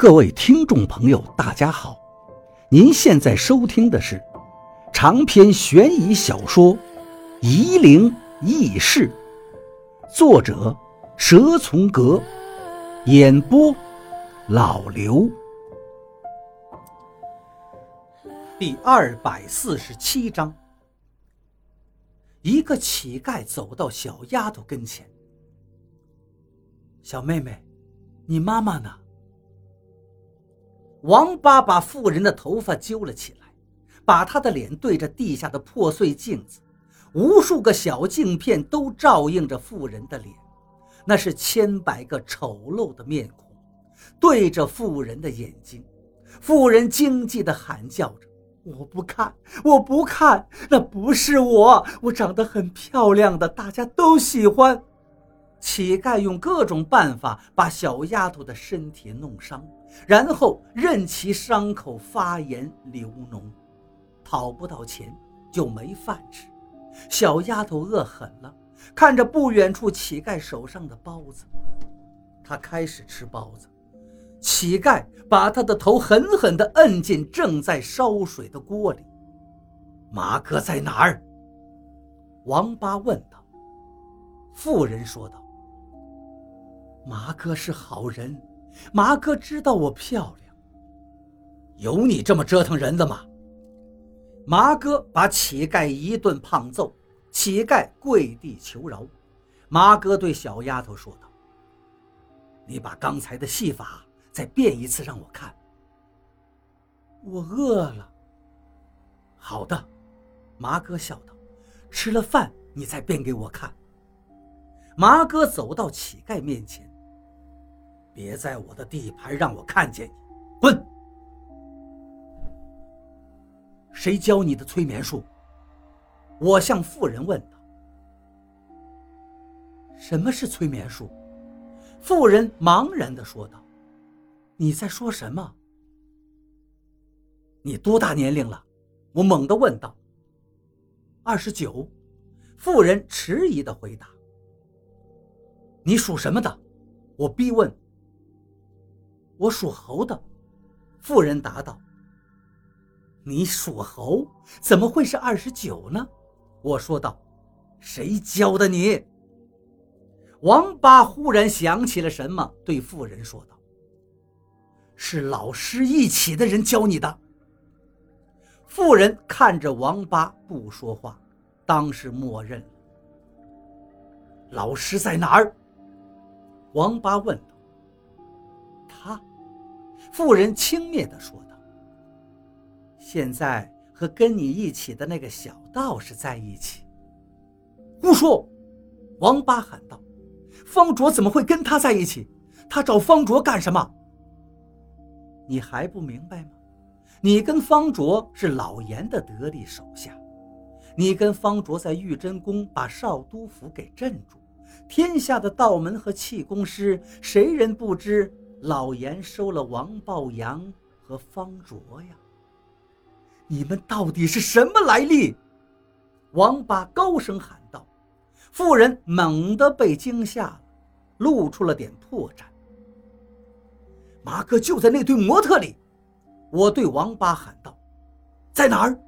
各位听众朋友，大家好！您现在收听的是长篇悬疑小说《夷陵轶事》，作者蛇从阁，演播老刘。第二百四十七章，一个乞丐走到小丫头跟前：“小妹妹，你妈妈呢？”王八把妇人的头发揪了起来，把她的脸对着地下的破碎镜子，无数个小镜片都照映着妇人的脸，那是千百个丑陋的面孔，对着妇人的眼睛。妇人惊悸地喊叫着：“我不看，我不看，那不是我，我长得很漂亮的，大家都喜欢。”乞丐用各种办法把小丫头的身体弄伤，然后任其伤口发炎流脓，讨不到钱就没饭吃。小丫头饿狠了，看着不远处乞丐手上的包子，她开始吃包子。乞丐把她的头狠狠地摁进正在烧水的锅里。马哥在哪儿？王八问道。妇人说道。麻哥是好人，麻哥知道我漂亮。有你这么折腾人的吗？麻哥把乞丐一顿胖揍，乞丐跪地求饶。麻哥对小丫头说道：“你把刚才的戏法再变一次让我看。”我饿了。好的，麻哥笑道：“吃了饭你再变给我看。”麻哥走到乞丐面前。别在我的地盘让我看见你，滚！谁教你的催眠术？我向妇人问道。什么是催眠术？妇人茫然地说道：“你在说什么？你多大年龄了？”我猛地问道。二十九。妇人迟疑地回答。你属什么的？我逼问。我属猴的，妇人答道：“你属猴，怎么会是二十九呢？”我说道：“谁教的你？”王八忽然想起了什么，对妇人说道：“是老师一起的人教你的。”妇人看着王八不说话，当是默认了。老师在哪儿？王八问道。他。妇人轻蔑地说道：“现在和跟你一起的那个小道士在一起。”胡说！王八喊道：“方卓怎么会跟他在一起？他找方卓干什么？你还不明白吗？你跟方卓是老严的得力手下，你跟方卓在玉真宫把少都府给镇住，天下的道门和气功师，谁人不知？”老严收了王抱阳和方卓呀！你们到底是什么来历？王八高声喊道。妇人猛地被惊吓了，露出了点破绽。马哥就在那堆模特里，我对王八喊道：“在哪儿？”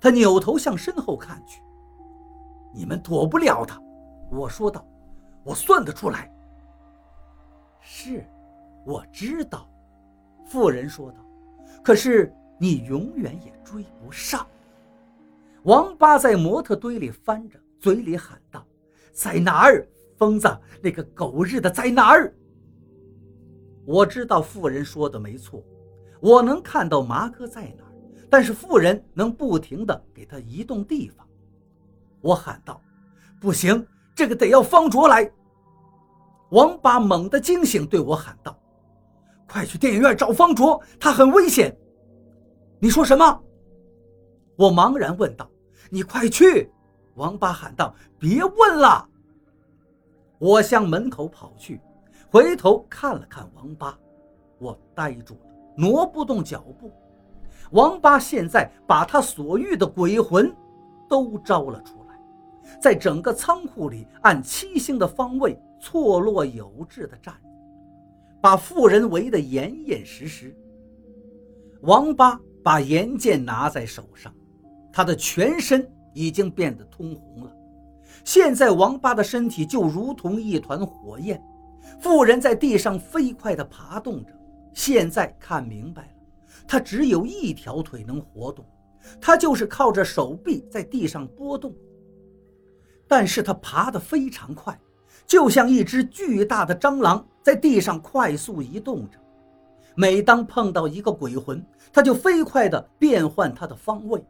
他扭头向身后看去。你们躲不了他，我说道：“我算得出来。”是，我知道，妇人说道。可是你永远也追不上。王八在模特堆里翻着，嘴里喊道：“在哪儿？疯子，那个狗日的在哪儿？”我知道妇人说的没错，我能看到麻哥在哪儿，但是妇人能不停的给他移动地方。我喊道：“不行，这个得要方卓来。”王八猛地惊醒，对我喊道：“快去电影院找方卓，他很危险。”你说什么？我茫然问道。“你快去！”王八喊道。“别问了。”我向门口跑去，回头看了看王八，我呆住了，挪不动脚步。王八现在把他所遇的鬼魂都招了出来，在整个仓库里按七星的方位。错落有致地站，把妇人围得严严实实。王八把岩剑拿在手上，他的全身已经变得通红了。现在王八的身体就如同一团火焰。妇人在地上飞快地爬动着，现在看明白了，他只有一条腿能活动，他就是靠着手臂在地上波动。但是他爬得非常快，就像一只巨大的蟑螂在地上快速移动着。每当碰到一个鬼魂，她就飞快地变换它的方位，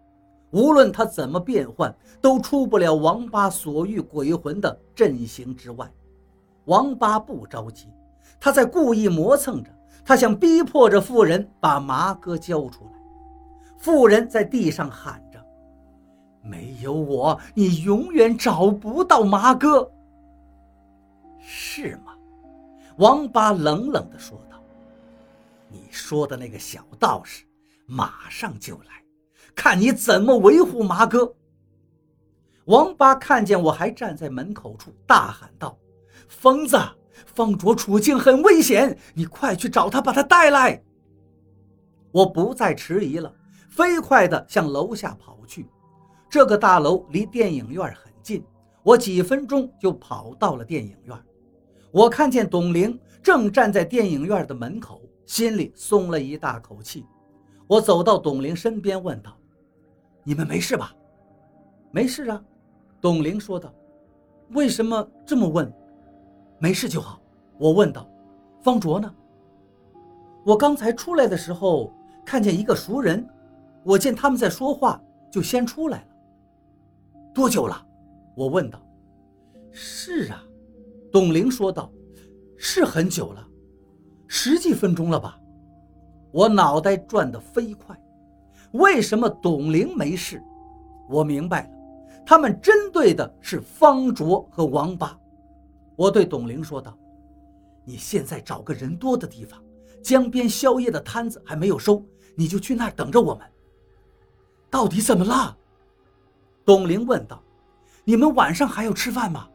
无论她怎么变换，都出不了王八所遇鬼魂的阵型之外。王八不着急，他在故意磨蹭着，他想逼迫着妇人把麻哥交出来。妇人在地上喊着：“没有我，你永远找不到麻哥。”是吗？王八冷冷地说道：“你说的那个小道士马上就来，看你怎么维护麻哥。”王八看见我还站在门口处，大喊道。疯子，方卓处境很危险，你快去找他，把他带来。我不再迟疑了，飞快地向楼下跑去。这个大楼离电影院很近，我几分钟就跑到了电影院。我看见董玲正站在电影院的门口，心里松了一大口气。我走到董玲身边，问道：“你们没事吧？”“没事啊。”董玲说道。“为什么这么问？”没事就好，我问道：“方卓呢？”我刚才出来的时候看见一个熟人，我见他们在说话，就先出来了。多久了？我问道。是啊，董玲说道：“是很久了，十几分钟了吧？”我脑袋转得飞快，为什么董玲没事？我明白了，他们针对的是方卓和王八。我对董玲说道：“你现在找个人多的地方，江边宵夜的摊子还没有收，你就去那儿等着我们。”到底怎么了？董玲问道。“你们晚上还要吃饭吗？”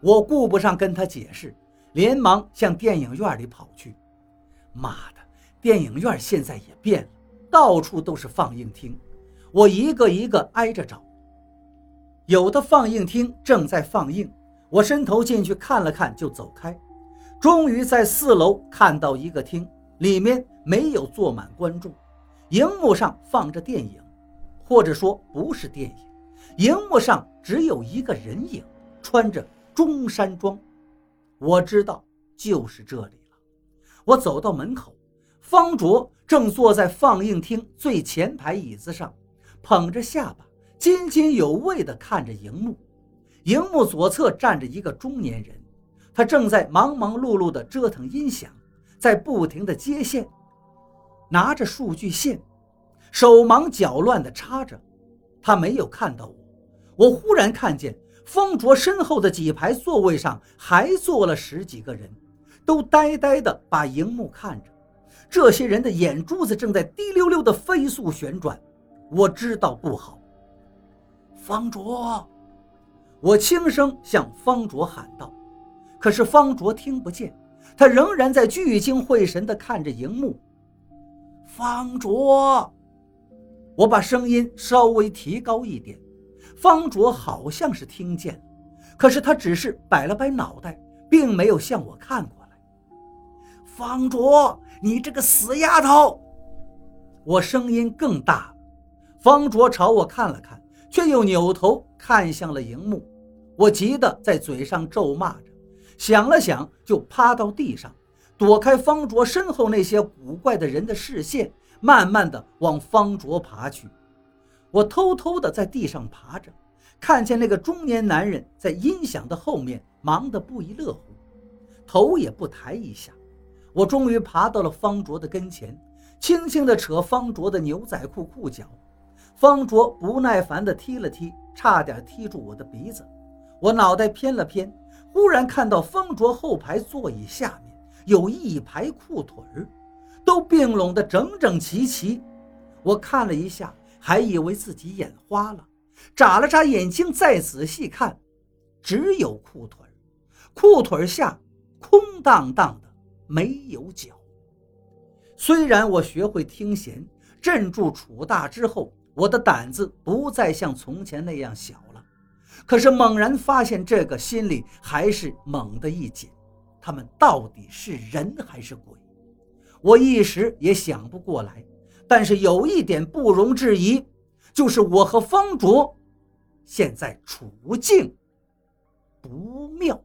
我顾不上跟他解释，连忙向电影院里跑去。妈的，电影院现在也变了，到处都是放映厅。我一个一个挨着找，有的放映厅正在放映。我伸头进去看了看，就走开。终于在四楼看到一个厅，里面没有坐满观众，荧幕上放着电影，或者说不是电影，荧幕上只有一个人影，穿着中山装。我知道就是这里了。我走到门口，方卓正坐在放映厅最前排椅子上，捧着下巴，津津有味地看着荧幕。荧幕左侧站着一个中年人，他正在忙忙碌碌地折腾音响，在不停地接线，拿着数据线，手忙脚乱地插着。他没有看到我。我忽然看见方卓身后的几排座位上还坐了十几个人，都呆呆地把荧幕看着。这些人的眼珠子正在滴溜溜地飞速旋转。我知道不好。方卓。我轻声向方卓喊道，可是方卓听不见，他仍然在聚精会神地看着荧幕。方卓，我把声音稍微提高一点，方卓好像是听见，可是他只是摆了摆脑袋，并没有向我看过来。方卓，你这个死丫头！我声音更大，方卓朝我看了看，却又扭头看向了荧幕。我急得在嘴上咒骂着，想了想，就趴到地上，躲开方卓身后那些古怪的人的视线，慢慢的往方卓爬去。我偷偷的在地上爬着，看见那个中年男人在音响的后面忙得不亦乐乎，头也不抬一下。我终于爬到了方卓的跟前，轻轻地扯方卓的牛仔裤裤脚。方卓不耐烦地踢了踢，差点踢住我的鼻子。我脑袋偏了偏，忽然看到方卓后排座椅下面有一排裤腿儿，都并拢得整整齐齐。我看了一下，还以为自己眼花了，眨了眨眼睛，再仔细看，只有裤腿，裤腿下空荡荡的，没有脚。虽然我学会听弦，镇住楚大之后，我的胆子不再像从前那样小了。可是猛然发现这个，心里还是猛地一紧。他们到底是人还是鬼？我一时也想不过来。但是有一点不容置疑，就是我和方卓现在处境不妙。